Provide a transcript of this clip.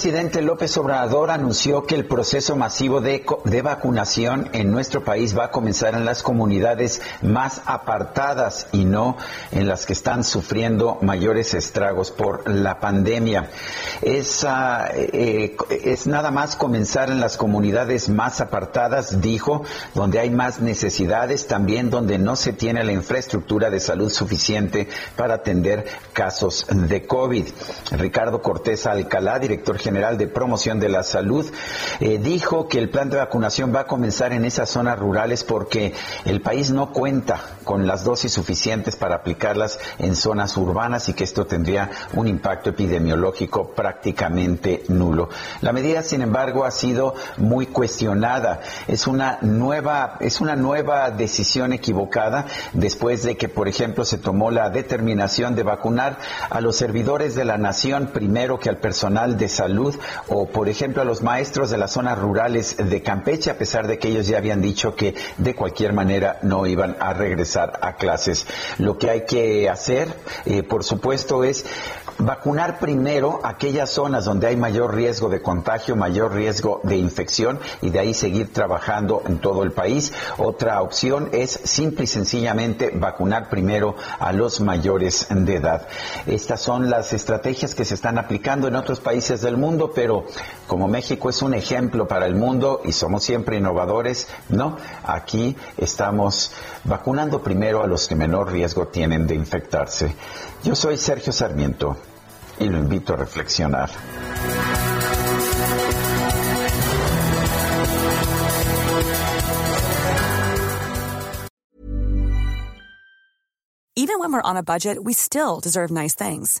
Presidente López Obrador anunció que el proceso masivo de, vacunación en nuestro país va a comenzar en las comunidades más apartadas y no en las que están sufriendo mayores estragos por la pandemia. Es, uh, eh, es nada más comenzar en las comunidades más apartadas, dijo, donde hay más necesidades, también donde no se tiene la infraestructura de salud suficiente para atender casos de COVID. Ricardo Cortés Alcalá, director general de promoción de la salud, eh, dijo que el plan de vacunación va a comenzar en esas zonas rurales porque el país no cuenta con las dosis suficientes para aplicarlas en zonas urbanas y que esto tendría un impacto epidemiológico prácticamente nulo. La medida, sin embargo, ha sido muy cuestionada. Es una nueva, es una nueva decisión equivocada después de que, por ejemplo, se tomó la determinación de vacunar a los servidores de la nación primero que al personal de salud o, por ejemplo, a los maestros de las zonas rurales de Campeche, a pesar de que ellos ya habían dicho que de cualquier manera no iban a regresar a clases. Lo que hay que hacer, eh, por supuesto, es vacunar primero aquellas zonas donde hay mayor riesgo de contagio, mayor riesgo de infección y de ahí seguir trabajando en todo el país. Otra opción es simple y sencillamente vacunar primero a los mayores de edad. Estas son las estrategias que se están aplicando en otros países del mundo, pero como México es un ejemplo para el mundo y somos siempre innovadores, no, aquí estamos vacunando primero a los que menor riesgo tienen de infectarse. Yo soy Sergio Sarmiento y lo invito a reflexionar. Even when we're on a budget, we still deserve nice things.